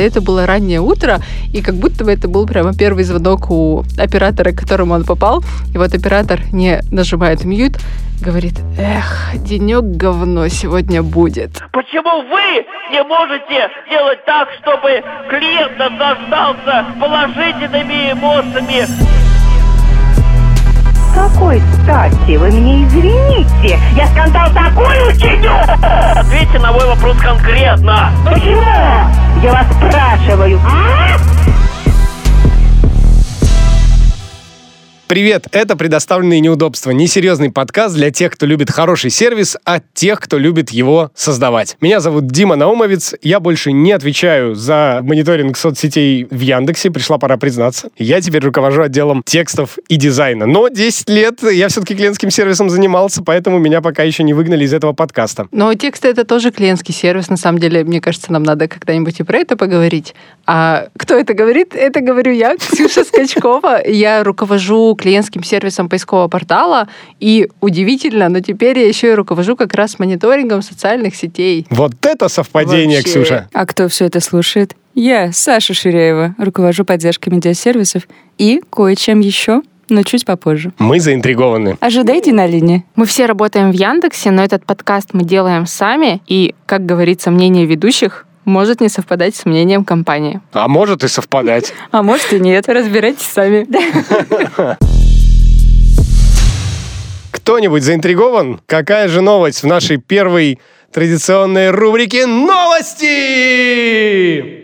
Это было раннее утро, и как будто бы это был прямо первый звонок у оператора, к которому он попал. И вот оператор не нажимает мьют, говорит, эх, денек говно сегодня будет. Почему вы не можете делать так, чтобы клиент наслаждался положительными эмоциями? Какой стати? Вы мне извините. Я скандал такой учиню! Ответьте на мой вопрос конкретно. Почему? Я вас спрашиваю. А? Привет, это «Предоставленные неудобства». Несерьезный подкаст для тех, кто любит хороший сервис, а тех, кто любит его создавать. Меня зовут Дима Наумовец. Я больше не отвечаю за мониторинг соцсетей в Яндексе. Пришла пора признаться. Я теперь руковожу отделом текстов и дизайна. Но 10 лет я все-таки клиентским сервисом занимался, поэтому меня пока еще не выгнали из этого подкаста. Но тексты — это тоже клиентский сервис. На самом деле, мне кажется, нам надо когда-нибудь и про это поговорить. А кто это говорит? Это говорю я, Ксюша Скачкова. Я руковожу клиентским сервисом поискового портала. И удивительно, но теперь я еще и руковожу как раз мониторингом социальных сетей. Вот это совпадение, Вообще. Ксюша. А кто все это слушает? Я, Саша Ширяева, руковожу поддержкой медиасервисов и кое-чем еще, но чуть попозже. Мы заинтригованы. Ожидайте на линии. Мы все работаем в Яндексе, но этот подкаст мы делаем сами. И, как говорится, мнение ведущих может не совпадать с мнением компании. А может и совпадать. А может и нет, разбирайтесь сами. Кто-нибудь заинтригован? Какая же новость в нашей первой традиционной рубрике «Новости»?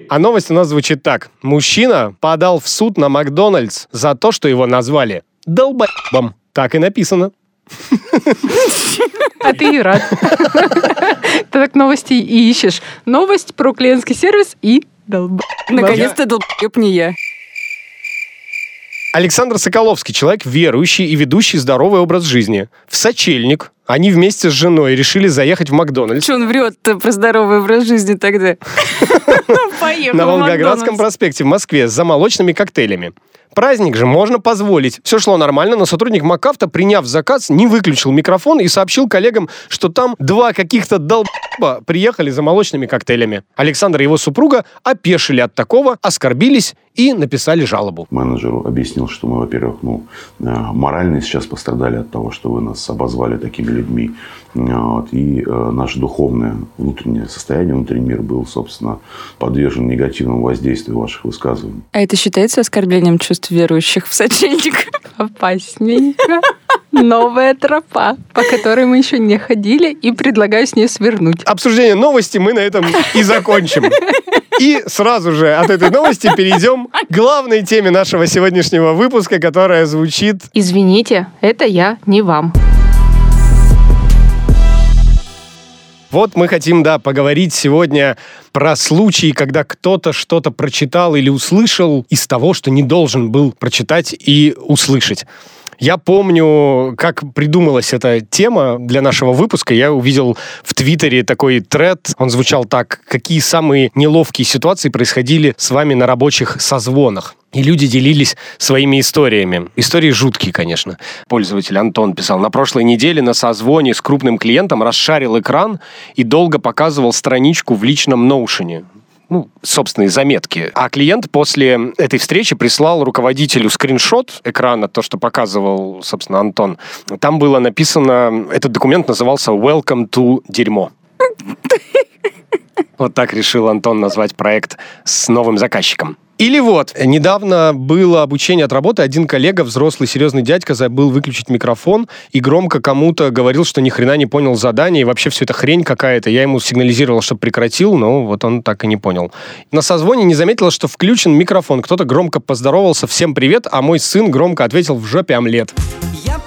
А новость у нас звучит так. Мужчина подал в суд на Макдональдс за то, что его назвали долбоебом. Так и написано. А ты и рад. Ты так новости и ищешь. Новость про клиентский сервис и долба. Наконец-то долбоеб не я. Александр Соколовский, человек верующий и ведущий здоровый образ жизни. В сочельник они вместе с женой решили заехать в Макдональдс Че он врет-то про здоровый образ жизни тогда? Поехал на Волгоградском проспекте в Москве за молочными коктейлями. Праздник же можно позволить. Все шло нормально, но сотрудник МакАвто, приняв заказ, не выключил микрофон и сообщил коллегам, что там два каких-то долба приехали за молочными коктейлями. Александр и его супруга опешили от такого, оскорбились и написали жалобу. менеджеру объяснил, что мы, во-первых, ну, э, морально сейчас пострадали от того, что вы нас обозвали такими людьми. Вот, и э, наше духовное внутреннее состояние, внутренний мир был, собственно, подвержен негативному воздействию ваших высказываний. А это считается оскорблением чувств верующих в сочельник? Опасненько. Новая тропа, по которой мы еще не ходили, и предлагаю с ней свернуть. Обсуждение новости мы на этом и закончим. И сразу же от этой новости перейдем к главной теме нашего сегодняшнего выпуска, которая звучит Извините, это я, не вам. Вот мы хотим, да, поговорить сегодня про случаи, когда кто-то что-то прочитал или услышал из того, что не должен был прочитать и услышать. Я помню, как придумалась эта тема для нашего выпуска. Я увидел в Твиттере такой тред. Он звучал так. Какие самые неловкие ситуации происходили с вами на рабочих созвонах? И люди делились своими историями. Истории жуткие, конечно. Пользователь Антон писал, на прошлой неделе на созвоне с крупным клиентом расшарил экран и долго показывал страничку в личном ноушене ну, собственные заметки. А клиент после этой встречи прислал руководителю скриншот экрана, то, что показывал, собственно, Антон. Там было написано, этот документ назывался «Welcome to дерьмо». Вот так решил Антон назвать проект с новым заказчиком. Или вот, недавно было обучение от работы, один коллега, взрослый серьезный дядька, забыл выключить микрофон и громко кому-то говорил, что ни хрена не понял задание, и вообще все это хрень какая-то. Я ему сигнализировал, чтобы прекратил, но вот он так и не понял. На созвоне не заметила, что включен микрофон. Кто-то громко поздоровался, всем привет, а мой сын громко ответил в жопе омлет. Я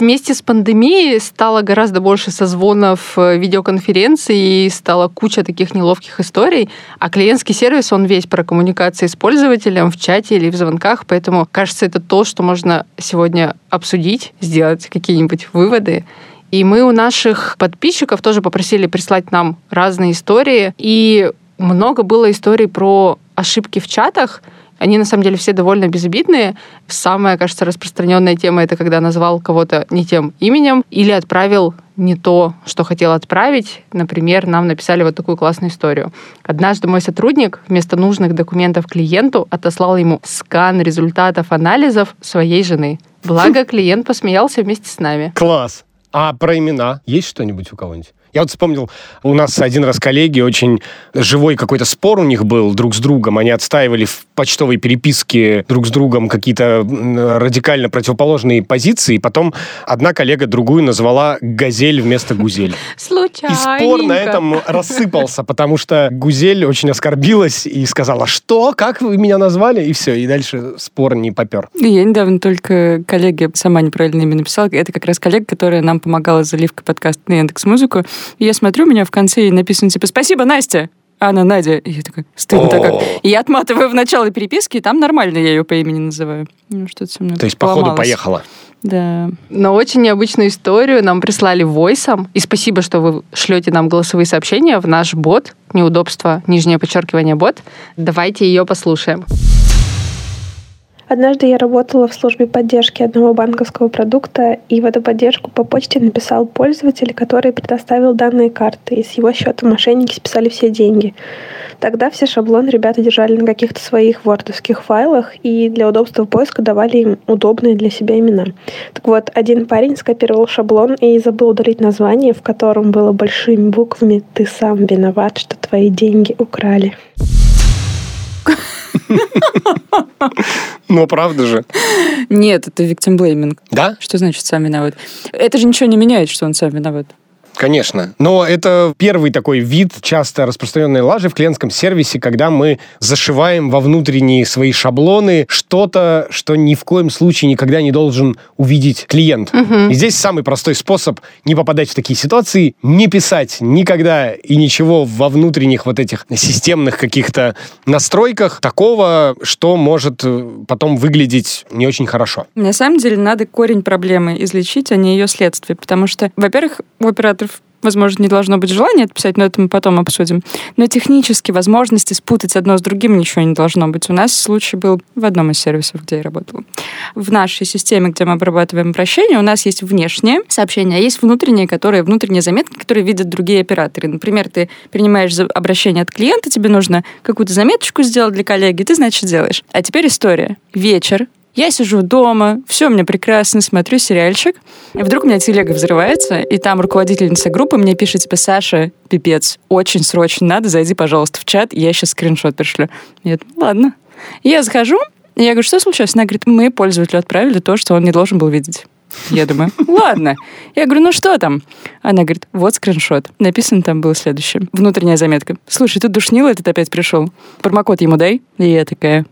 Вместе с пандемией стало гораздо больше созвонов, э, видеоконференций, и стала куча таких неловких историй. А клиентский сервис, он весь про коммуникации с пользователем в чате или в звонках, поэтому, кажется, это то, что можно сегодня обсудить, сделать какие-нибудь выводы. И мы у наших подписчиков тоже попросили прислать нам разные истории. И много было историй про ошибки в чатах. Они, на самом деле, все довольно безобидные. Самая, кажется, распространенная тема — это когда назвал кого-то не тем именем или отправил не то, что хотел отправить. Например, нам написали вот такую классную историю. Однажды мой сотрудник вместо нужных документов клиенту отослал ему скан результатов анализов своей жены. Благо, клиент посмеялся вместе с нами. Класс. А про имена есть что-нибудь у кого-нибудь? Я вот вспомнил, у нас один раз коллеги, очень живой какой-то спор у них был друг с другом. Они отстаивали в почтовой переписке друг с другом какие-то радикально противоположные позиции. И потом одна коллега другую назвала «газель» вместо «гузель». Случайно. И спор на этом рассыпался, потому что Гузель очень оскорбилась и сказала, что, как вы меня назвали? И все, и дальше спор не попер. Я недавно только коллеге сама неправильно имя написала. Это как раз коллега, которая нам помогала с заливкой подкаста на Яндекс Музыку. И я смотрю, у меня в конце написано типа «Спасибо, Настя!» А она Надя. И я такая, стыдно-то как. И я отматываю в начало переписки, и там нормально я ее по имени называю. Ну, что-то со мной То есть, походу, поехала. Да. Но очень необычную историю нам прислали войсом. И спасибо, что вы шлете нам голосовые сообщения в наш бот. Неудобство, нижнее подчеркивание бот. Давайте ее послушаем. Однажды я работала в службе поддержки одного банковского продукта, и в эту поддержку по почте написал пользователь, который предоставил данные карты, и с его счета мошенники списали все деньги. Тогда все шаблоны ребята держали на каких-то своих вордовских файлах, и для удобства поиска давали им удобные для себя имена. Так вот, один парень скопировал шаблон и забыл удалить название, в котором было большими буквами «Ты сам виноват, что твои деньги украли». Ну, правда же. Нет, это victim blaming. Да? Что значит сам виноват? Это же ничего не меняет, что он сам виноват. Конечно. Но это первый такой вид часто распространенной лажи в клиентском сервисе, когда мы зашиваем во внутренние свои шаблоны что-то, что ни в коем случае никогда не должен увидеть клиент. И здесь самый простой способ не попадать в такие ситуации, не писать никогда и ничего во внутренних вот этих системных каких-то настройках такого, что может э, потом выглядеть не очень хорошо. На самом деле надо корень проблемы излечить, а не ее следствие. Потому что, во-первых, у операторов возможно, не должно быть желания это писать, но это мы потом обсудим. Но технически возможности спутать одно с другим ничего не должно быть. У нас случай был в одном из сервисов, где я работала. В нашей системе, где мы обрабатываем обращения, у нас есть внешнее сообщение, а есть внутренние, которые, внутренние заметки, которые видят другие операторы. Например, ты принимаешь обращение от клиента, тебе нужно какую-то заметочку сделать для коллеги, ты, значит, делаешь. А теперь история. Вечер, я сижу дома, все у меня прекрасно, смотрю сериальчик. И вдруг у меня телега взрывается, и там руководительница группы мне пишет, типа, Саша, пипец, очень срочно надо, зайди, пожалуйста, в чат, я сейчас скриншот пришлю. Я думаю, ладно. Я захожу, и я говорю, что случилось? Она говорит, мы пользователю отправили то, что он не должен был видеть. Я думаю, ладно. Я говорю, ну что там? Она говорит, вот скриншот. Написано там было следующее. Внутренняя заметка. Слушай, тут душнило этот опять пришел. Промокод ему дай. И я такая,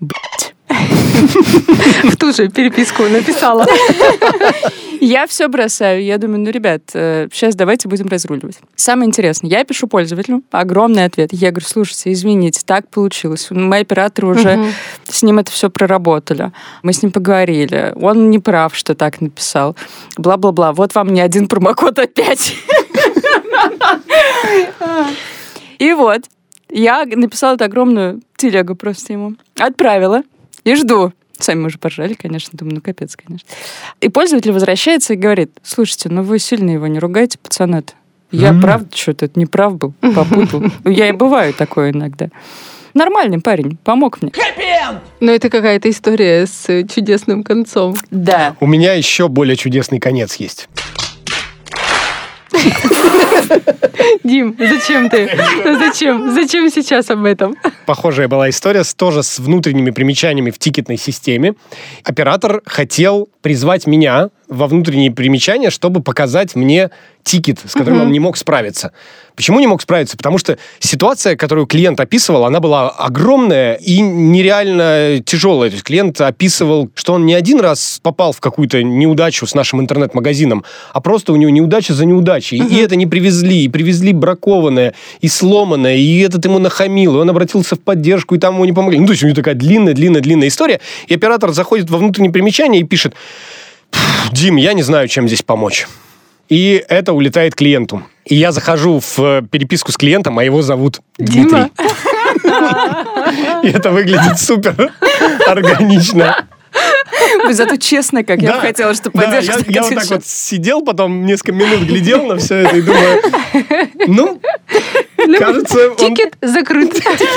блядь. В ту же переписку написала. Я все бросаю. Я думаю, ну, ребят, сейчас давайте будем разруливать. Самое интересное, я пишу пользователю огромный ответ. Я говорю, слушайте, извините, так получилось. Мои операторы уже с ним это все проработали. Мы с ним поговорили. Он не прав, что так написал. Бла-бла-бла. Вот вам не один промокод опять. И вот, я написала эту огромную телегу просто ему. Отправила. И жду. Сами мы уже поржали, конечно. Думаю, ну капец, конечно. И пользователь возвращается и говорит, слушайте, ну вы сильно его не ругайте, пацаны-то. Я М. правда что-то не прав был, попутал. Ну, Я и бываю такое иногда. Нормальный парень, помог мне. Но это какая-то история с чудесным концом. Да. У меня еще более чудесный конец есть. Дим, зачем ты? Зачем? Зачем сейчас об этом? Похожая была история, с, тоже с внутренними примечаниями в тикетной системе. Оператор хотел призвать меня во внутренние примечания, чтобы показать мне тикет, с которым Мгм. он не мог справиться. Почему не мог справиться? Потому что ситуация, которую клиент описывал, она была огромная и нереально тяжелая. То есть клиент описывал, что он не один раз попал в какую-то неудачу с нашим интернет-магазином, а просто у него неудача за неудачей. И это не привезли, и привезли бракованное, и сломанное, и этот ему нахамил, и он обратился в поддержку, и там ему не помогли. Ну, то есть у него такая длинная-длинная-длинная история, и оператор заходит во внутреннее примечание и пишет, «Пф, Дим, я не знаю, чем здесь помочь. И это улетает клиенту. И я захожу в э, переписку с клиентом, а его зовут Дмитрий. Дима? И это выглядит супер органично. Зато честно, как я бы хотела, чтобы Да, поддержка я, вот так вот сидел, потом несколько минут глядел на все это и думаю, ну, кажется, он Тикет закрыт.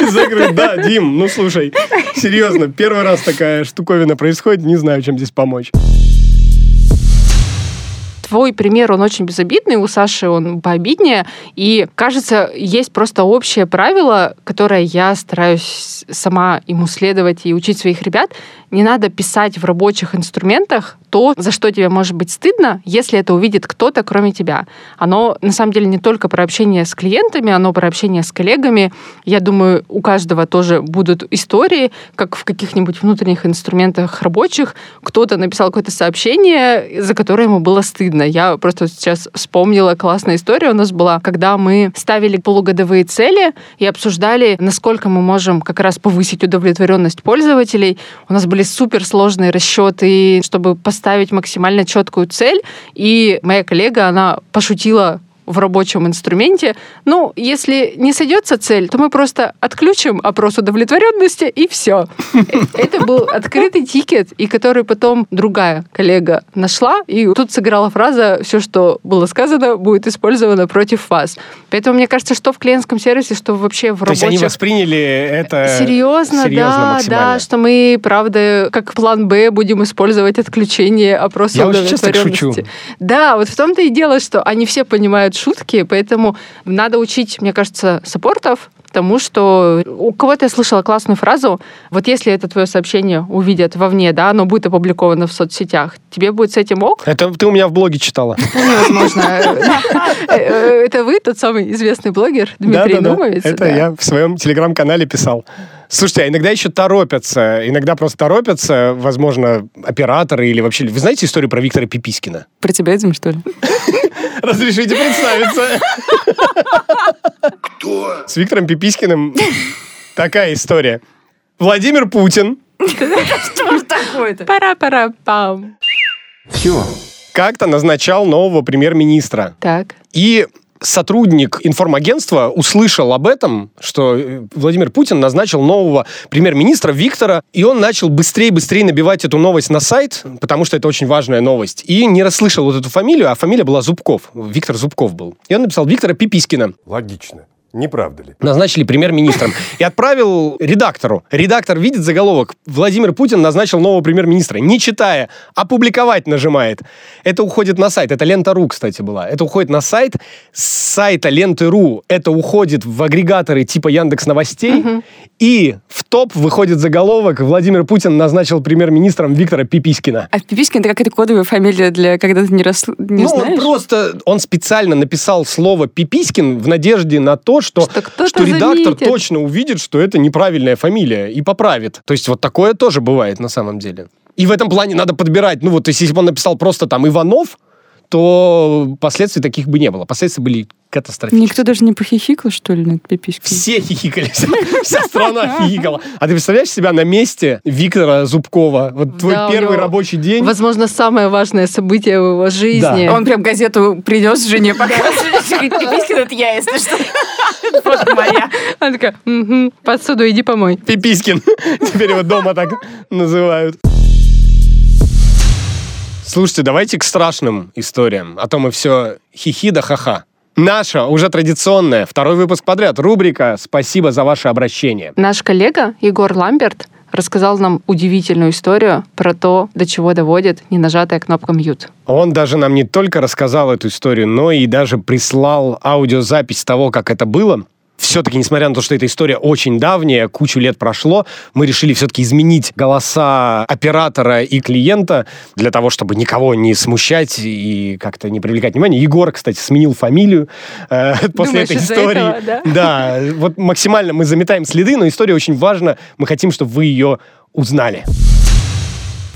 закрыт. Да, Дим, ну слушай, серьезно, первый раз такая штуковина происходит, не знаю, чем здесь помочь. Твой пример, он очень безобидный, у Саши он пообиднее. И, кажется, есть просто общее правило, которое я стараюсь сама ему следовать и учить своих ребят. Не надо писать в рабочих инструментах то, за что тебе может быть стыдно, если это увидит кто-то, кроме тебя. Оно, на самом деле, не только про общение с клиентами, оно про общение с коллегами. Я думаю, у каждого тоже будут истории, как в каких-нибудь внутренних инструментах рабочих кто-то написал какое-то сообщение, за которое ему было стыдно. Я просто сейчас вспомнила классная история у нас была, когда мы ставили полугодовые цели и обсуждали, насколько мы можем как раз повысить удовлетворенность пользователей. У нас были суперсложные расчеты, чтобы поставить максимально четкую цель. И моя коллега, она пошутила в рабочем инструменте. Ну, если не сойдется цель, то мы просто отключим опрос удовлетворенности и все. Это был открытый тикет, и который потом другая коллега нашла, и тут сыграла фраза «все, что было сказано, будет использовано против вас». Поэтому мне кажется, что в клиентском сервисе, что вообще в То есть они восприняли это Серьезно, серьезно да, максимально. да, что мы, правда, как план Б будем использовать отключение опроса Я удовлетворенности. Да, вот в том-то и дело, что они все понимают шутки, поэтому надо учить, мне кажется, саппортов тому, что у кого-то я слышала классную фразу, вот если это твое сообщение увидят вовне, да, оно будет опубликовано в соцсетях, тебе будет с этим ок? Это ты у меня в блоге читала. Возможно. Э, э, Это вы, тот самый известный блогер Дмитрий Да-да-да. Нумовец? Это Да. я в своем телеграм-канале писал. Слушайте, а иногда еще торопятся. Иногда просто торопятся, возможно, операторы или вообще... Вы знаете историю про Виктора Пипискина? Про тебя, Дим, что ли? Разрешите представиться. Кто? С Виктором Пипискиным такая история. Владимир Путин Что ж такое-то? Пара-пара-пам. Все. как-то назначал нового премьер-министра. Так. И сотрудник информагентства услышал об этом, что э, Владимир Путин назначил нового премьер-министра Виктора, и он начал быстрее-быстрее набивать эту новость на сайт, потому что это очень важная новость, и не расслышал вот эту фамилию, а фамилия была Зубков. Виктор Зубков был. И он написал Виктора Пипискина. Логично. Не правда ли? назначили премьер-министром. И отправил редактору. Редактор видит заголовок. Владимир Путин назначил нового премьер-министра. Не читая, опубликовать нажимает. Это уходит на сайт. Это лента.ру, кстати, была. Это уходит на сайт. С сайта ленты.ру это уходит в агрегаторы типа Яндекс Новостей. И в топ выходит заголовок. Владимир Путин назначил премьер-министром Виктора Пипискина. А Пипискин это какая-то кодовая фамилия для когда ты не, рас... не ну, он знаешь? просто, он специально написал слово «Пипискин» в надежде на то, что, Что что редактор заметит. точно увидит, что это неправильная фамилия и поправит. То есть вот такое тоже бывает на самом деле. И в этом плане надо подбирать, ну вот, то есть если бы он написал просто там Иванов, то последствий таких бы не было. Последствия были катастрофические. Никто даже не похихикал, что ли, над Пипискиным? Все хихикали, вся, вся страна хихикала. А ты представляешь себя на месте Виктора Зубкова? Вот твой Да, первый рабочий день. Возможно, самое важное событие в его жизни. Он прям газету принес жене показывает. Пипискин это я, если что. Вот моя. Она такая, «Мгм, посуду иди помой. Пипискин. Теперь его дома так называют. Слушайте, давайте к страшным историям. А то мы все хихи да ха-ха. Наша, уже традиционная, второй выпуск подряд, рубрика «Спасибо за ваше обращение». Наш коллега Егор Ламберт рассказал нам удивительную историю про то, до чего доводит ненажатая кнопка «Мьют». Он даже нам не только рассказал эту историю, но и даже прислал аудиозапись того, как это было. Все-таки, несмотря на то, что эта история очень давняя, кучу лет прошло, мы решили все-таки изменить голоса оператора и клиента для того, чтобы никого не смущать и как-то не привлекать внимание. Егор, кстати, сменил фамилию э, после Думаешь, этой истории. этого, да? Да, вот максимально мы заметаем следы, но история очень важна. Мы хотим, чтобы вы ее узнали.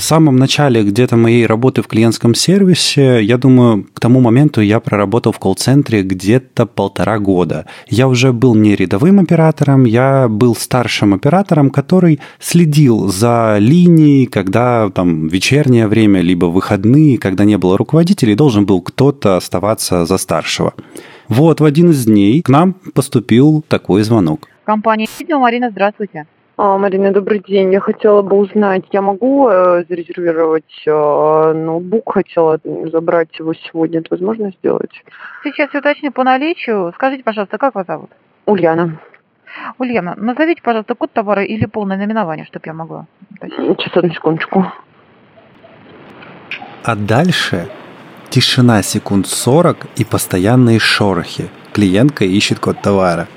В самом начале где-то моей работы в клиентском сервисе, я думаю, к тому моменту я проработал в колл-центре где-то полтора года. Я уже был не рядовым оператором, я был старшим оператором, который следил за линией, когда там вечернее время, либо выходные, когда не было руководителей, должен был кто-то оставаться за старшего. Вот в один из дней к нам поступил такой звонок. Компания «Сиднева Марина, здравствуйте. А, Марина, добрый день. Я хотела бы узнать, я могу э, зарезервировать э, ноутбук, хотела забрать его сегодня. Это возможно сделать? Сейчас я уточню по наличию. Скажите, пожалуйста, как вас зовут? Ульяна. Ульяна, назовите, пожалуйста, код товара или полное наименование, чтобы я могла. Сейчас, одну секундочку. А дальше тишина секунд 40 и постоянные шорохи. Клиентка ищет код товара.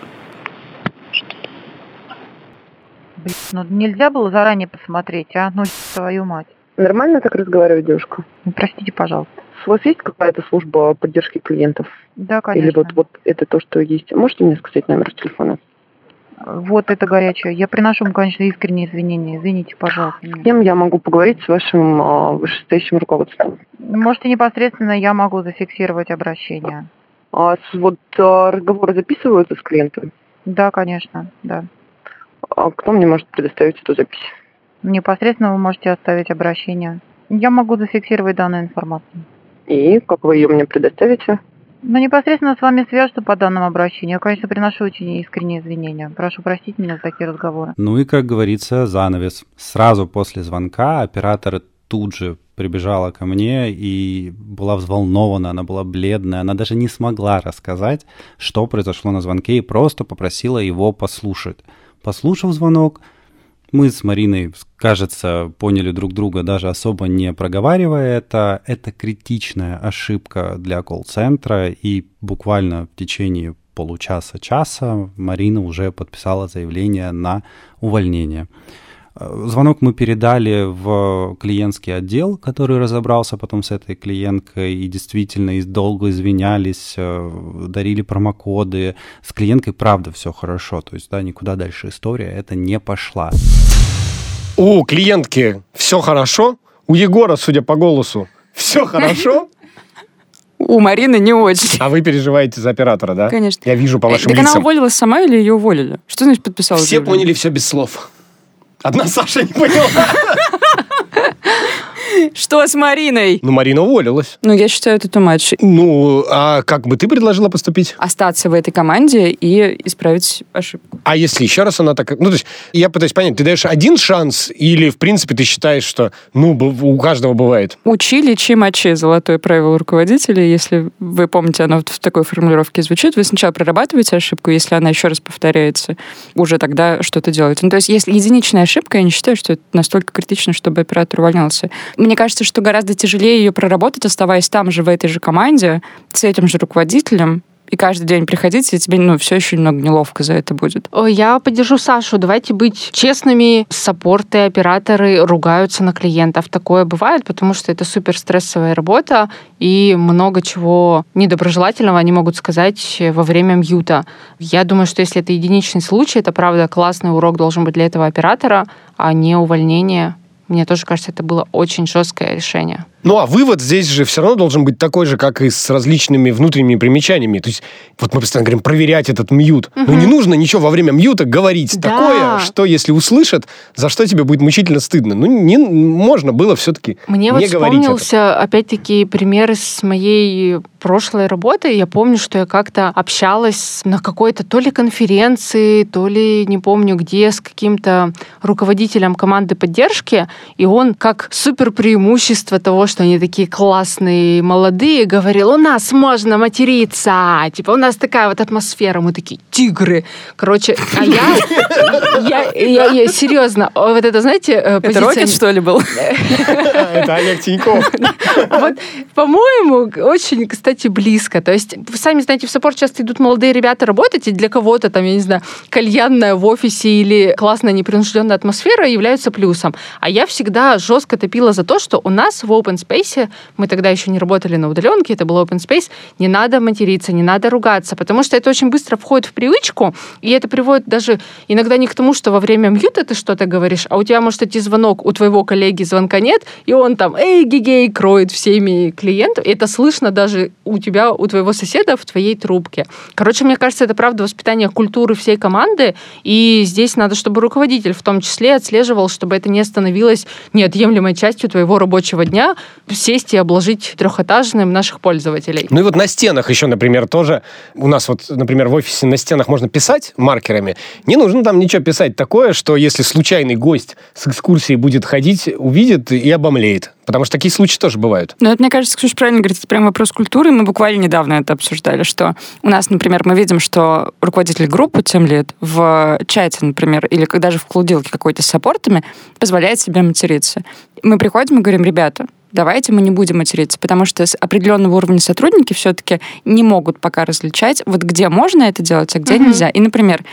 Блин, ну нельзя было заранее посмотреть, а? Ну, твою мать. Нормально так разговаривает девушка? Ну, Простите, пожалуйста. У вас есть какая-то служба поддержки клиентов? Да, Или конечно. вот, вот это то, что есть? Можете мне сказать номер телефона? Вот это горячее. Я приношу вам, конечно, искренние извинения. Извините, пожалуйста. С кем я могу поговорить с вашим а, вышестоящим руководством? Можете непосредственно я могу зафиксировать обращение. А, вот а, разговоры записываются с клиентом? Да, конечно, да. А кто мне может предоставить эту запись? Непосредственно вы можете оставить обращение. Я могу зафиксировать данную информацию. И как вы ее мне предоставите? Но непосредственно с вами свяжутся по данному обращению. Я, конечно, приношу очень искренние извинения. Прошу простить меня за такие разговоры. Ну и, как говорится, занавес. Сразу после звонка оператор тут же прибежала ко мне и была взволнована, она была бледная, она даже не смогла рассказать, что произошло на звонке, и просто попросила его послушать. Послушав звонок, мы с Мариной, кажется, поняли друг друга, даже особо не проговаривая это. Это критичная ошибка для колл-центра, и буквально в течение получаса-часа Марина уже подписала заявление на увольнение. Э, Звонок мы передали в клиентский отдел, который разобрался потом с этой клиенткой и действительно долго извинялись, э, дарили промокоды. С клиенткой правда все хорошо, то есть да, никуда дальше история это не пошла. У клиентки все хорошо, у Егора, судя по голосу, все хорошо, У Марины не очень. а вы переживаете за оператора, да? Конечно. Я вижу по вашим так она лицам. уволилась сама или ее уволили? Что значит подписала? Все поняли все без слов. Одна Саша не поняла. Что с Мариной? Ну, Марина уволилась. Ну, я считаю, это too much. Ну, а как бы ты предложила поступить? Остаться в этой команде и исправить ошибку. А если еще раз она так... Ну, то есть, я пытаюсь понять, ты даешь один шанс или, в принципе, ты считаешь, что, ну, у каждого бывает? Учи, лечи, мочи. Золотое правило руководителя. Если вы помните, оно вот в такой формулировке звучит. Вы сначала прорабатываете ошибку, если она еще раз повторяется, уже тогда что-то делаете. Ну, то есть, если единичная ошибка, я не считаю, что это настолько критично, чтобы оператор увольнялся. Мне кажется, что гораздо тяжелее ее проработать, оставаясь там же, в этой же команде, с этим же руководителем, и каждый день приходить, и тебе, ну, все еще немного неловко за это будет. Я поддержу Сашу. Давайте быть честными. Саппорты, операторы ругаются на клиентов. Такое бывает, потому что это супер стрессовая работа, и много чего недоброжелательного они могут сказать во время мьюта. Я думаю, что если это единичный случай, это правда классный урок должен быть для этого оператора, а не увольнение. Мне тоже кажется, это было очень жесткое решение. Ну, а вывод здесь же все равно должен быть такой же, как и с различными внутренними примечаниями. То есть, вот мы постоянно говорим, проверять этот мьют. Но Мгм. не нужно ничего во время мьюта говорить Да. такое, что если услышат, за что тебе будет мучительно стыдно. Ну, не, можно было все-таки Мне не вот говорить это. вспомнился, опять-таки, пример из моей прошлой работы. Я помню, что я как-то общалась на какой-то то ли конференции, то ли не помню где, с каким-то руководителем команды поддержки, и он как супер преимущество того, что они такие классные, молодые, говорил, у нас можно материться, типа у нас такая вот атмосфера, мы такие тигры. Короче, а я, я, я, я серьезно, вот это, знаете, э, Это позиция- Рокет, что ли, был? Это Олег Тиньков. Вот, по-моему, очень, кстати, близко. То есть, вы сами знаете, в саппорт часто идут молодые ребята работать, и для кого-то там, я не знаю, кальянная в офисе или классная непринужденная атмосфера являются плюсом. А я всегда жестко топила за то, что у нас в open space, мы тогда еще не работали на удаленке, это был open space, не надо материться, не надо ругаться, потому что это очень быстро входит в привычку, и это приводит даже иногда не к тому, что во время мьюта ты что-то говоришь, а у тебя может идти звонок, у твоего коллеги звонка нет, и он там, эй, гигей, кроет всеми клиентов, и это слышно даже у тебя, у твоего соседа в твоей трубке. Короче, мне кажется, это правда воспитание культуры всей команды, и здесь надо, чтобы руководитель в том числе отслеживал, чтобы это не становилось неотъемлемой частью твоего рабочего дня, сесть и обложить трехэтажным наших пользователей. Ну и вот на стенах еще, например, тоже. У нас вот, например, в офисе на стенах можно писать маркерами. Не нужно там ничего писать такое, что если случайный гость с экскурсии будет ходить, увидит и обомлеет. Потому что такие случаи тоже бывают. Ну, это, мне кажется, Ксюша правильно говорит, это прям вопрос культуры. Мы буквально недавно это обсуждали, что у нас, например, мы видим, что руководитель группы тем лет в чате, например, или даже в клудилке какой-то с саппортами позволяет себе материться. Мы приходим и говорим, ребята, давайте мы не будем материться, потому что с определенного уровня сотрудники все-таки не могут пока различать, вот где можно это делать, а где Мгм. нельзя. И, например,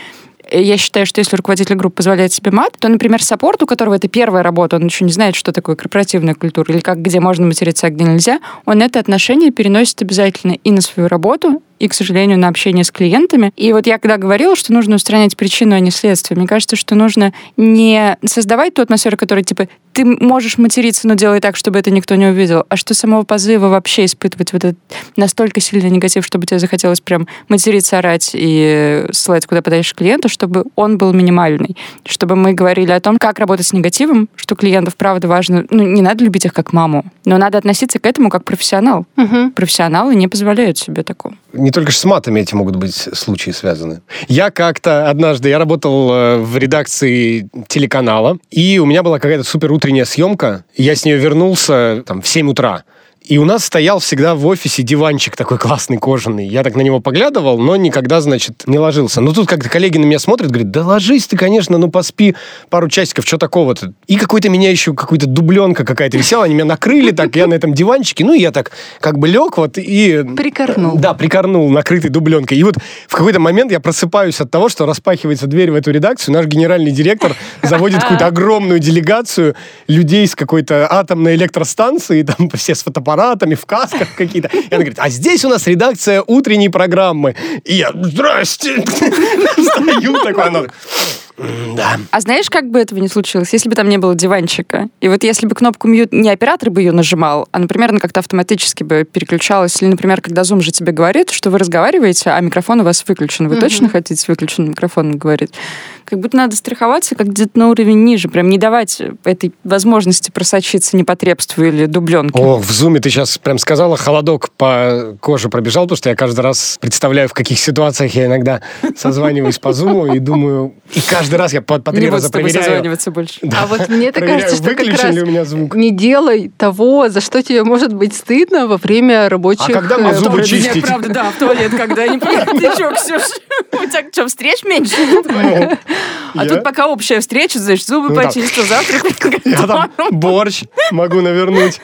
я считаю, что если руководитель группы позволяет себе мат, то, например, саппорт, у которого это первая работа, он еще не знает, что такое корпоративная культура, или как, где можно материться, а где нельзя, он это отношение переносит обязательно и на свою работу, и, к сожалению, на общение с клиентами. И вот я когда говорила, что нужно устранять причину, а не следствие, мне кажется, что нужно не создавать ту атмосферу, которая, типа, ты можешь материться, но делай так, чтобы это никто не увидел, а что самого позыва вообще испытывать вот этот настолько сильный негатив, чтобы тебе захотелось прям материться, орать и ссылать куда подальше клиента, чтобы он был минимальный. Чтобы мы говорили о том, как работать с негативом, что клиентов, правда, важно... Ну, не надо любить их как маму, но надо относиться к этому как профессионал. Профессионалы не позволяют себе такого. Не только ж с матами эти могут быть случаи связаны. Я как-то однажды, я работал э, в редакции телеканала, и у меня была какая-то супер утренняя съемка. Я с нее вернулся там в 7 утра. И у нас стоял всегда в офисе диванчик такой классный, кожаный. Я так на него поглядывал, но никогда, значит, не ложился. Но тут как-то коллеги на меня смотрят, говорят, да ложись ты, конечно, ну поспи пару часиков, что такого-то. И какой-то меня еще, какой-то дубленка какая-то висела, они меня накрыли так, я на этом диванчике, ну и я так как бы лег вот и... Прикорнул. Да, прикорнул, накрытый дубленкой. И вот в какой-то момент я просыпаюсь от того, что распахивается дверь в эту редакцию, наш генеральный директор заводит какую-то огромную делегацию людей с какой-то атомной электростанции, там все с фотоаппаратами, в касках какие-то. И она говорит, а здесь у нас редакция утренней программы. И я, здрасте, стою такой, она так, «М, да. А знаешь, как бы этого не случилось, если бы там не было диванчика? И вот если бы кнопку мьют не оператор бы ее нажимал, а, например, она как-то автоматически бы переключалась, или, например, когда Zoom же тебе говорит, что вы разговариваете, а микрофон у вас выключен. Вы Мгм. точно хотите с выключенным микрофоном говорить? Как будто надо страховаться как где-то на уровень ниже, прям не давать этой возможности просочиться непотребству или дубленке. О, в зуме ты сейчас прям сказала, холодок по коже пробежал, потому что я каждый раз представляю, в каких ситуациях я иногда созваниваюсь по зуму и думаю, и каждый раз я по, по три не раза проверяю. созваниваться больше. А вот мне так Проверяю, кажется, что как раз у меня звук. не делай того, за что тебе может быть стыдно во время рабочих... А когда мне э, зубы трудов. чистить? Нет, правда, да, в туалет, когда не Ты что, Ксюш, у тебя что, встреч меньше? А я- тут пока общая встреча, значит, зубы Ну почистил, завтрак борщ могу навернуть.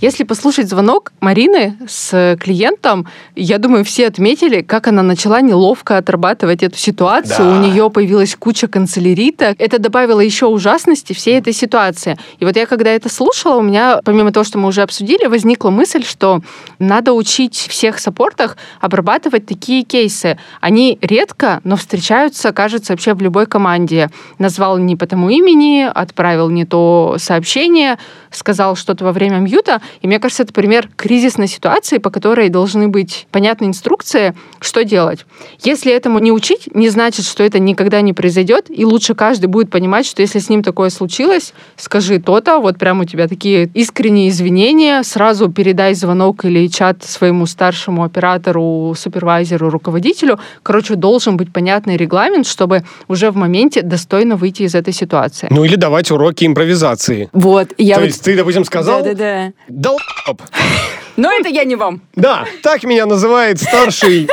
Если послушать звонок Марины с клиентом, я думаю, все отметили, как она начала неловко отрабатывать эту ситуацию. Да. У нее появилась куча канцелярита. Это добавило еще ужасности всей этой ситуации. И вот я, когда это слушала, у меня, помимо того, что мы уже обсудили, возникла мысль, что надо учить всех саппортах обрабатывать такие кейсы. Они редко, но встречаются, кажется, вообще в любой команде. Назвал не по тому имени, отправил не то сообщение, сказал что-то во время мьюта. И мне кажется, это пример кризисной ситуации, по которой должны быть понятны инструкции, что делать. Если этому не учить, не значит, что это никогда не произойдет, и лучше каждый будет понимать, что если с ним такое случилось, скажи то-то, вот прям у тебя такие искренние извинения, сразу передай звонок или чат своему старшему оператору, супервайзеру, руководителю. Короче, должен быть понятный регламент, чтобы уже в моменте достойно выйти из этой ситуации. Ну или давать уроки импровизации. Вот, я То вот... есть ты, допустим, сказал, Да-да-да. «Долб». Но это я не вам. Да, так меня называет старший,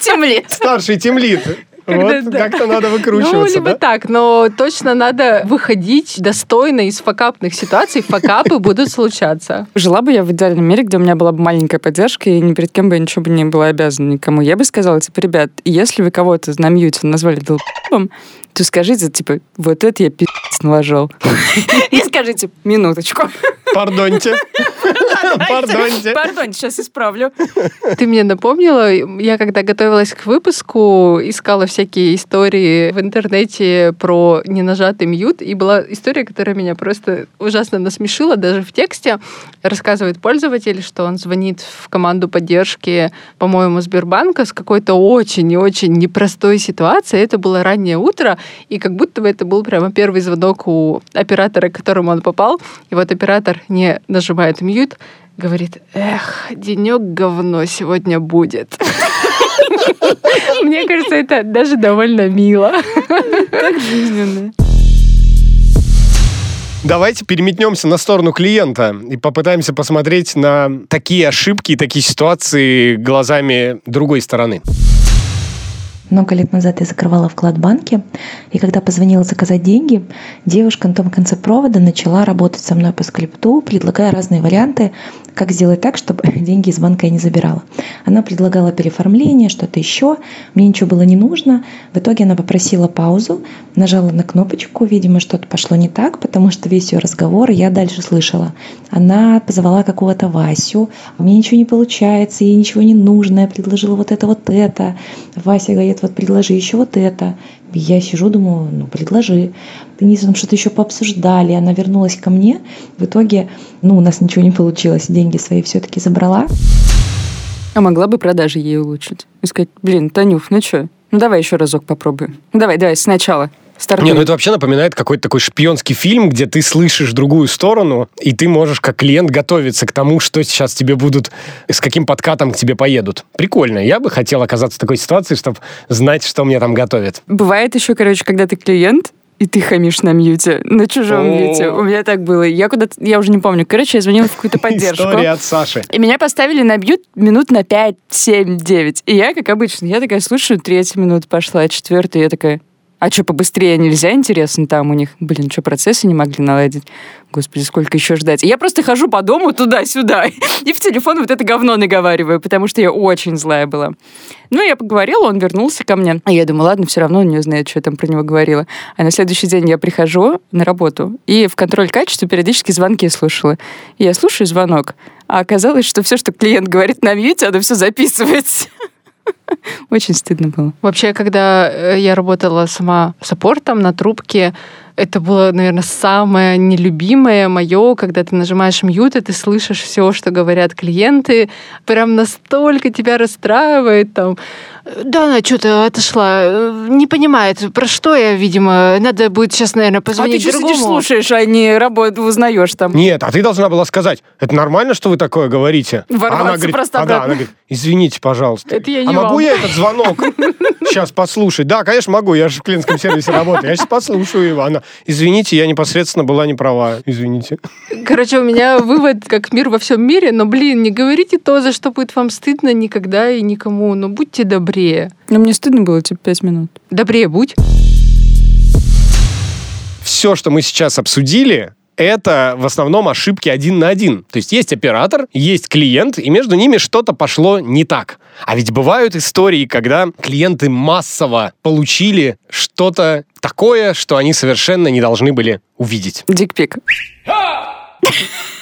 Темлет. старший темлит. Вот как-то надо Ну, выкручиваться, либо да? так, но точно надо выходить достойно из факапных ситуаций. Факапы будут случаться. Жила бы я в идеальном мире, где у меня была бы маленькая поддержка, и ни перед кем бы я ничего бы не была обязана никому. Я бы сказала, типа, ребят, если вы кого-то на мьюте назвали долб***ом, то скажите, типа, вот это я пи*** наложил. И скажите, минуточку. Пардоньте. Пардоньте. Пардон, сейчас исправлю. Ты мне напомнила, я когда готовилась к выпуску, искала всякие истории в интернете про ненажатый мьют, и была история, которая меня просто ужасно насмешила, даже в тексте. Рассказывает пользователь, что он звонит в команду поддержки, по-моему, Сбербанка с какой-то очень и очень непростой ситуацией. Это было раннее утро, и как будто бы это был прямо первый звонок у оператора, к которому он попал. И вот оператор не нажимает мьют, говорит, эх, денек говно сегодня будет. Мне кажется, это даже довольно мило. Так жизненно. Давайте переметнемся на сторону клиента и попытаемся посмотреть на такие ошибки и такие ситуации глазами другой стороны. Много лет назад я закрывала вклад в банке, и когда позвонила заказать деньги, девушка на том конце провода начала работать со мной по скрипту, предлагая разные варианты, как сделать так, чтобы деньги из банка я не забирала. Она предлагала переоформление, что-то еще. Мне ничего было не нужно. В итоге она попросила паузу, нажала на кнопочку, видимо, что-то пошло не так, потому что весь ее разговор я дальше слышала. Она позвала какого-то Васю, меня ничего не получается, ей ничего не нужно, я предложила вот это, вот это. Вася говорит, вот предложи еще вот это. Я сижу, думаю, ну предложи. Они там что-то еще пообсуждали, она вернулась ко мне. В итоге, ну, у нас ничего не получилось, деньги свои все-таки забрала. А могла бы продажи ей улучшить? И сказать, блин, Танюх, ну что, ну давай еще разок попробуем. Ну давай, давай, сначала. Стартуем. Не, ну это вообще напоминает какой-то такой шпионский фильм, где ты слышишь другую сторону, и ты можешь как клиент готовиться к тому, что сейчас тебе будут, с каким подкатом к тебе поедут. Прикольно. Я бы хотел оказаться в такой ситуации, чтобы знать, что мне там готовят. Бывает еще, короче, когда ты клиент, и ты хамишь на мьюте, на чужом О. мьюте. У меня так было. Я куда-то, я уже не помню. Короче, я звонила в какую-то поддержку. История от Саши. И меня поставили на бьют минут на 5, 7, 9. И я, как обычно, я такая слушаю, третья минута пошла, четвертая, я такая, а что, побыстрее нельзя, интересно, там у них? Блин, что, процессы не могли наладить? Господи, сколько еще ждать? Я просто хожу по дому туда-сюда и в телефон вот это говно наговариваю, потому что я очень злая была. Ну, я поговорила, он вернулся ко мне. А я думаю, ладно, все равно он не знает, что я там про него говорила. А на следующий день я прихожу на работу, и в контроль качества периодически звонки слушала. И я слушаю звонок, а оказалось, что все, что клиент говорит на мьюте, оно все записывается. Очень стыдно было. Вообще, когда э, я работала сама саппортом на трубке, это было, наверное, самое нелюбимое мое, когда ты нажимаешь мьют, и ты слышишь все, что говорят клиенты, прям настолько тебя расстраивает там. Да, она что-то отошла, э, не понимает, про что я, видимо, надо будет сейчас, наверное, А ты позвонить что другому. сидишь, слушаешь, а не работу узнаешь там? Нет, а ты должна была сказать, это нормально, что вы такое говорите? Ворваться А она говорит, просто а да, она говорит, извините, пожалуйста. Это я не а могу вам. я этот звонок сейчас послушать? Да, конечно, могу, я же в клиентском сервисе работаю. Я сейчас послушаю его. Она, извините, я непосредственно была не права, извините. Короче, у меня вывод, как мир во всем мире, но, блин, не говорите то, за что будет вам стыдно никогда и никому, но будьте добрее. Ну, мне стыдно было, типа, пять минут. Добрее будь. Все, что мы сейчас обсудили, это в основном ошибки один на один. То есть есть оператор, есть клиент, и между ними что-то пошло не так. А ведь бывают истории, когда клиенты массово получили что-то такое, что они совершенно не должны были увидеть. Дикпик.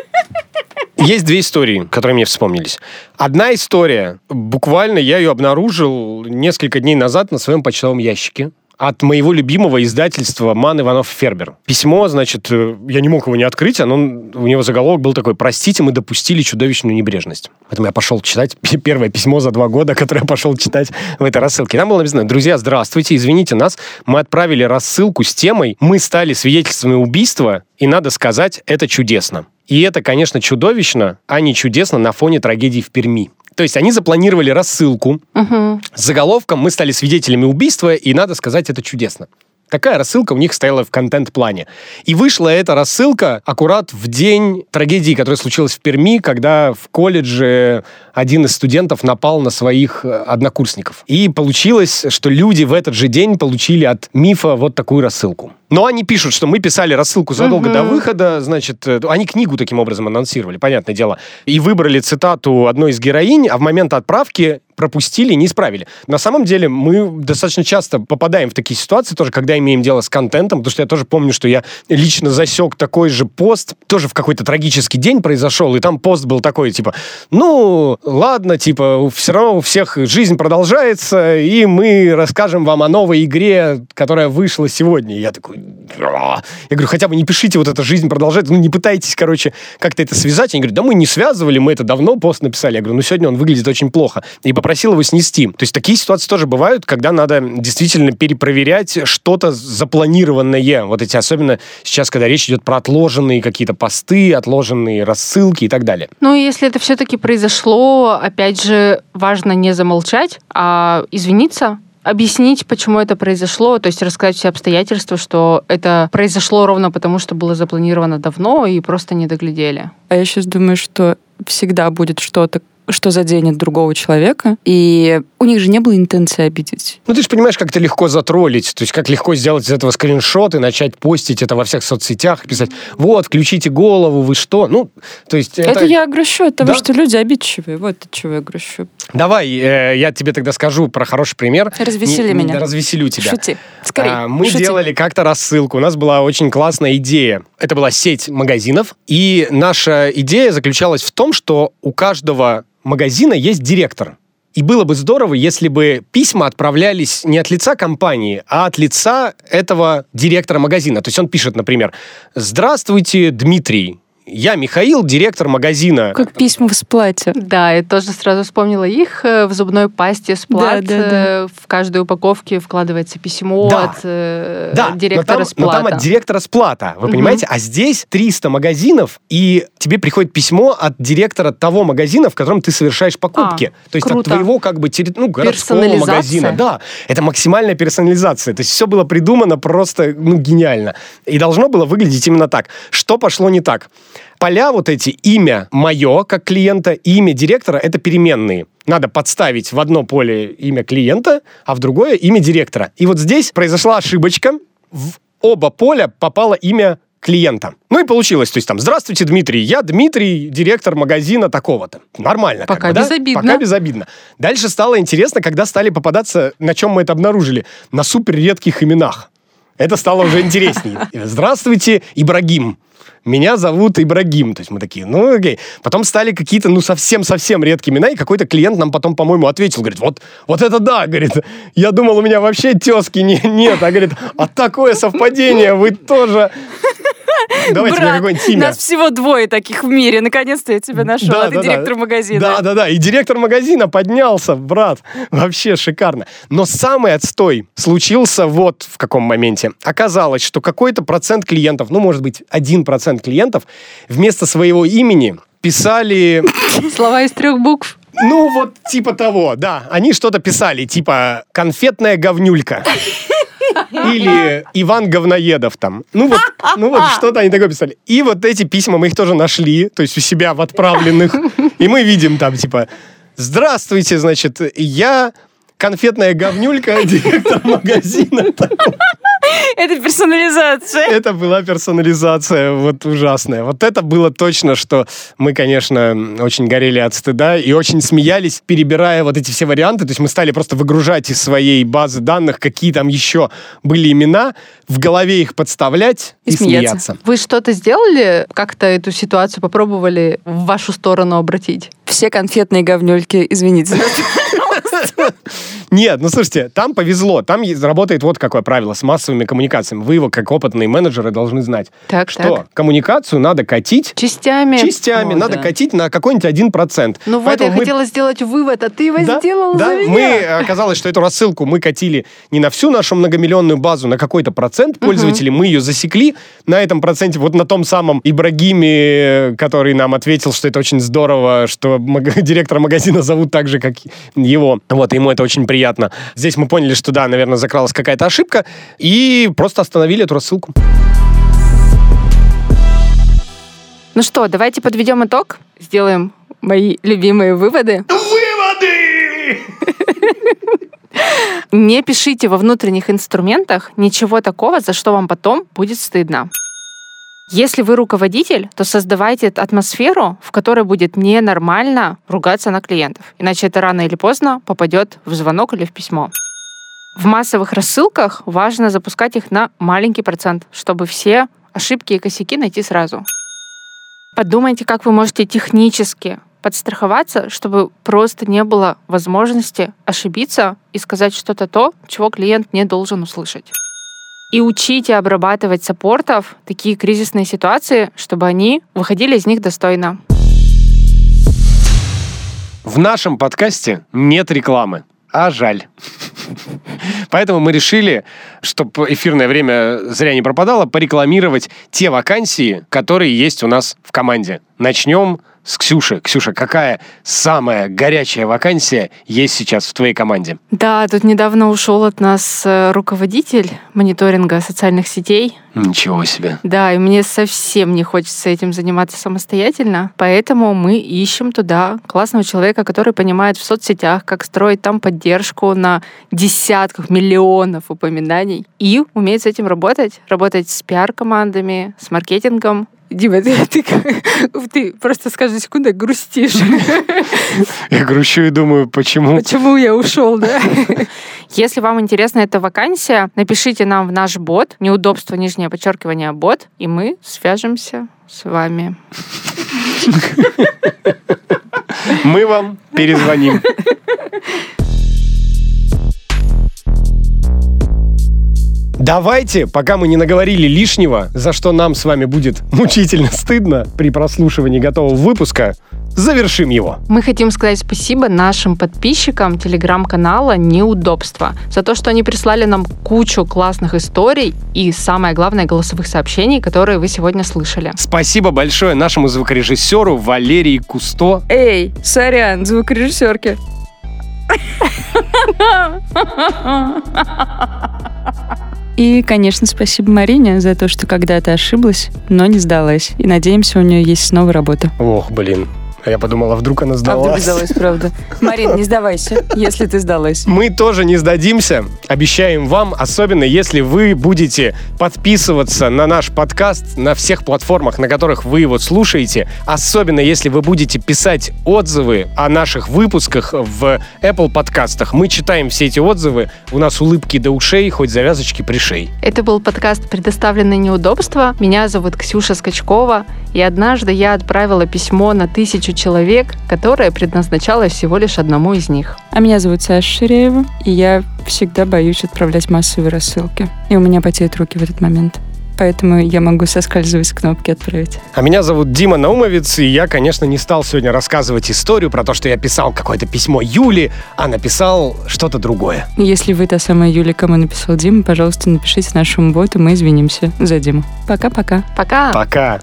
Есть две истории, которые мне вспомнились. Одна история, буквально я ее обнаружил несколько дней назад на своем почтовом ящике от моего любимого издательства «Ман Иванов Фербер». Письмо, значит, э, я не мог его не открыть, оно, у него заголовок был такой «Простите, мы допустили чудовищную небрежность». Поэтому я пошел читать первое письмо за два года, которое я пошел читать в этой рассылке. Там было написано «Друзья, здравствуйте, извините нас, мы отправили рассылку с темой «Мы стали свидетельствами убийства, и надо сказать, это чудесно». И это, конечно, чудовищно, а не чудесно на фоне трагедии в Перми. То есть они запланировали рассылку Мгм. с заголовком «Мы стали свидетелями убийства, и надо сказать, это чудесно». Такая рассылка у них стояла в контент-плане. И вышла эта рассылка аккурат в день трагедии, которая случилась в Перми, когда в колледже один из студентов напал на своих э, однокурсников. И получилось, что люди в этот же день получили от мифа вот такую рассылку. Но они пишут, что мы писали рассылку задолго Мгм. до выхода, значит, э, они книгу таким образом анонсировали, понятное дело, и выбрали цитату одной из героинь, а в момент отправки пропустили, не исправили. На самом деле мы достаточно часто попадаем в такие ситуации тоже, когда имеем дело с контентом, потому что я тоже помню, что я лично засек такой же пост, тоже в какой-то трагический день произошел, и там пост был такой, типа, ну, ладно, типа, все равно у всех жизнь продолжается, и мы расскажем вам о новой игре, которая вышла сегодня. И я такой, я говорю, хотя бы не пишите, вот эта жизнь продолжается, ну, не пытайтесь, короче, как-то это связать. Они говорят, да мы не связывали, мы это давно пост написали. Я говорю, ну, сегодня он выглядит очень плохо. И попросил его снести. То есть такие ситуации тоже бывают, когда надо действительно перепроверять что-то запланированное. Вот эти, особенно сейчас, когда речь идет про отложенные какие-то посты, отложенные рассылки и так далее. Ну, если это все-таки произошло, опять же, важно не замолчать, а извиниться, объяснить, почему это произошло, то есть рассказать все обстоятельства, что это произошло ровно потому, что было запланировано давно и просто не доглядели. А я сейчас думаю, что всегда будет что-то, что заденет другого человека, и у них же не было интенции обидеть. Ну, ты же понимаешь, как это легко затроллить, то есть как легко сделать из этого скриншот и начать постить это во всех соцсетях, писать, вот, включите голову, вы что? Ну, то есть... Это, Это, я грущу от того, Да. что люди обидчивые. Вот от чего я грущу. Давай, э, я тебе тогда скажу про хороший пример. Развесели Не- меня. Развеселю тебя. Шути. Скорей. А, мы шути. делали как-то рассылку. У нас была очень классная идея. Это была сеть магазинов. И наша идея заключалась в том, что у каждого магазина есть директор. И было бы здорово, если бы письма отправлялись не от лица компании, а от лица этого директора магазина. То есть он пишет, например, «Здравствуйте, Дмитрий. Я Михаил, директор магазина». Как письма в сплате. Да, я тоже сразу вспомнила их. э, В зубной пасте сплат Да, да, да. э, в каждой упаковке вкладывается письмо Да. от э, Да, директора но там, но сплата. там от директора сплата, вы Мгм. понимаете? А здесь 300 магазинов, и тебе приходит письмо от директора того магазина, в котором ты совершаешь покупки. А, То есть круто. от твоего как бы терри- ну, городского магазина. Да, это максимальная персонализация. То есть все было придумано просто ну, гениально. И должно было выглядеть именно так. Что пошло не так? Поля вот эти, имя мое как клиента имя директора — это переменные. Надо подставить в одно поле имя клиента, а в другое имя директора. И вот здесь произошла ошибочка. В оба поля попало имя клиента. Ну и получилось, то есть там, здравствуйте, Дмитрий, я Дмитрий, директор магазина такого-то. Нормально. как Пока бы, да? безобидно. Пока безобидно. Дальше стало интересно, когда стали попадаться, на чем мы это обнаружили, на супер редких именах. Это стало уже интереснее. Здравствуйте, Ибрагим. Меня зовут Ибрагим. То есть мы такие, ну окей. Потом стали какие-то, ну, совсем-совсем редкие имена, и какой-то клиент нам потом, по-моему, ответил, говорит, вот, вот это да, говорит, я думал, у меня вообще тески не, нет, а говорит, а такое совпадение, вы тоже... Давайте мне Брат, какое-нибудь имя. нас всего двое таких в мире. Наконец-то я тебя нашел. Да, а ты да, да. директор магазина. Да, да, да. И директор магазина поднялся, брат. Вообще шикарно. Но самый отстой случился вот в каком моменте. Оказалось, что какой-то процент клиентов, ну, может быть, один процент клиентов, вместо своего имени писали... Слова из трех букв. Ну, вот типа того, да. Они что-то писали, типа «конфетная говнюлька». Или Иван Говноедов там. Ну вот, ну вот что-то они такое писали. И вот эти письма мы их тоже нашли, то есть у себя в отправленных. И мы видим там типа «Здравствуйте, значит, я конфетная говнюлька, директор магазина». Это персонализация. Это была персонализация вот ужасная. Вот это было точно, что мы, конечно, очень горели от стыда и очень смеялись, перебирая вот эти все варианты. То есть мы стали просто выгружать из своей базы данных, какие там еще были имена, в голове их подставлять и, смеяться. Вы что-то сделали? Как-то эту ситуацию попробовали в вашу сторону обратить? Все конфетные говнюльки, извините. Нет, ну слушайте, там повезло. Там работает вот какое правило с массовыми коммуникациями. Вы его, как опытные менеджеры, должны знать, Так, что так. коммуникацию надо катить Частями. частями, О, надо да. катить на какой-нибудь один процент. Ну вот, я мы хотела сделать вывод, а ты его Да, сделал да, за меня. мы, э, оказалось, что эту рассылку мы катили не на всю нашу многомиллионную базу, на какой-то процент пользователей. Мы ее засекли на этом проценте, вот на том самом Ибрагиме, который нам ответил, что это очень здорово, что маг- директора магазина зовут так же, как его. Вот, ему это очень приятно. Здесь мы поняли, что да, наверное, закралась какая-то ошибка, и просто остановили эту рассылку. Ну что, давайте подведем итог, сделаем мои любимые выводы. Выводы! Не пишите во внутренних инструментах ничего такого, за что вам потом будет стыдно. Если вы руководитель, то создавайте атмосферу, в которой будет ненормально ругаться на клиентов. Иначе это рано или поздно попадет в звонок или в письмо. В массовых рассылках важно запускать их на маленький процент, чтобы все ошибки и косяки найти сразу. Подумайте, как вы можете технически подстраховаться, чтобы просто не было возможности ошибиться и сказать что-то то, чего клиент не должен услышать. И учите обрабатывать саппортов такие кризисные ситуации, чтобы они выходили из них достойно. В нашем подкасте нет рекламы, а жаль. Поэтому мы решили, чтобы эфирное время зря не пропадало, порекламировать те вакансии, которые есть у нас в команде. Начнем с Ксюши. Ксюша, какая самая горячая вакансия есть сейчас в твоей команде? Да, тут недавно ушел от нас э, руководитель мониторинга социальных сетей. Ничего себе. Да, и мне совсем не хочется этим заниматься самостоятельно, поэтому мы ищем туда классного человека, который понимает в соцсетях, как строить там поддержку на десятках, миллионов упоминаний и умеет с этим работать, работать с пиар-командами, с маркетингом, Дима, ты, ты, ты просто с каждой секундой грустишь. Я грущу и думаю, почему? Почему я ушел, да? Если вам интересна эта вакансия, напишите нам в наш бот, неудобство, нижнее подчеркивание, бот, и мы свяжемся с вами. Мы вам перезвоним. Давайте, пока мы не наговорили лишнего, за что нам с вами будет мучительно стыдно при прослушивании готового выпуска, завершим его. Мы хотим сказать спасибо нашим подписчикам телеграм-канала «Неудобства» за то, что они прислали нам кучу классных историй и, самое главное, голосовых сообщений, которые вы сегодня слышали. Спасибо большое нашему звукорежиссеру Валерии Кусто. Эй, сорян, звукорежиссерки. И, конечно, спасибо Марине за то, что когда-то ошиблась, но не сдалась. И надеемся, у нее есть снова работа. Ох, блин. А я подумала, вдруг она А сдалась. вдруг сдалась, правда. Марин, не сдавайся, если ты сдалась. Мы тоже не сдадимся. Обещаем вам, особенно если вы будете подписываться на наш подкаст на всех платформах, на которых вы его слушаете. Особенно если вы будете писать отзывы о наших выпусках в Apple подкастах. Мы читаем все эти отзывы. У нас улыбки до ушей, хоть завязочки пришей. Это был подкаст «Предоставленные неудобства». Меня зовут Ксюша Скачкова. И однажды я отправила письмо на тысячу человек, которое предназначалось всего лишь одному из них. А меня зовут Саша Ширеева, и я всегда боюсь отправлять массовые рассылки. И у меня потеют руки в этот момент. Поэтому я могу соскальзывать с кнопки «Отправить». А меня зовут Дима Наумовец, и я, конечно, не стал сегодня рассказывать историю про то, что я писал какое-то письмо Юле, а написал что-то другое. Если вы та самая Юля, кому написал Дима, пожалуйста, напишите нашему боту, мы извинимся за Диму. Пока-пока. Пока. Пока.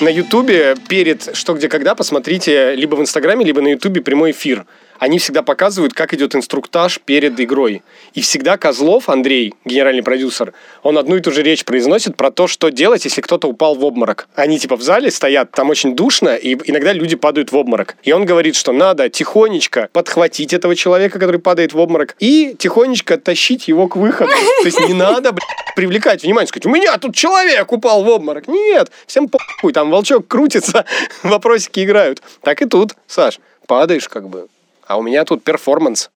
На Ютубе перед «Что, где, когда» посмотрите либо в Инстаграме, либо на Ютубе прямой эфир. Они всегда показывают, как идет инструктаж перед игрой. И всегда Козлов, Андрей, генеральный продюсер, он одну и ту же речь произносит про то, что делать, если кто-то упал в обморок. Они типа в зале стоят, там очень душно, и иногда люди падают в обморок. И он говорит, что надо тихонечко подхватить этого человека, который падает в обморок, и тихонечко тащить его к выходу. То есть не надо, привлекать внимание, сказать, у меня тут человек упал в обморок. Нет, всем похуй, там волчок крутится, вопросики играют. Так и тут, Саш, падаешь как бы. А у меня тут перформанс.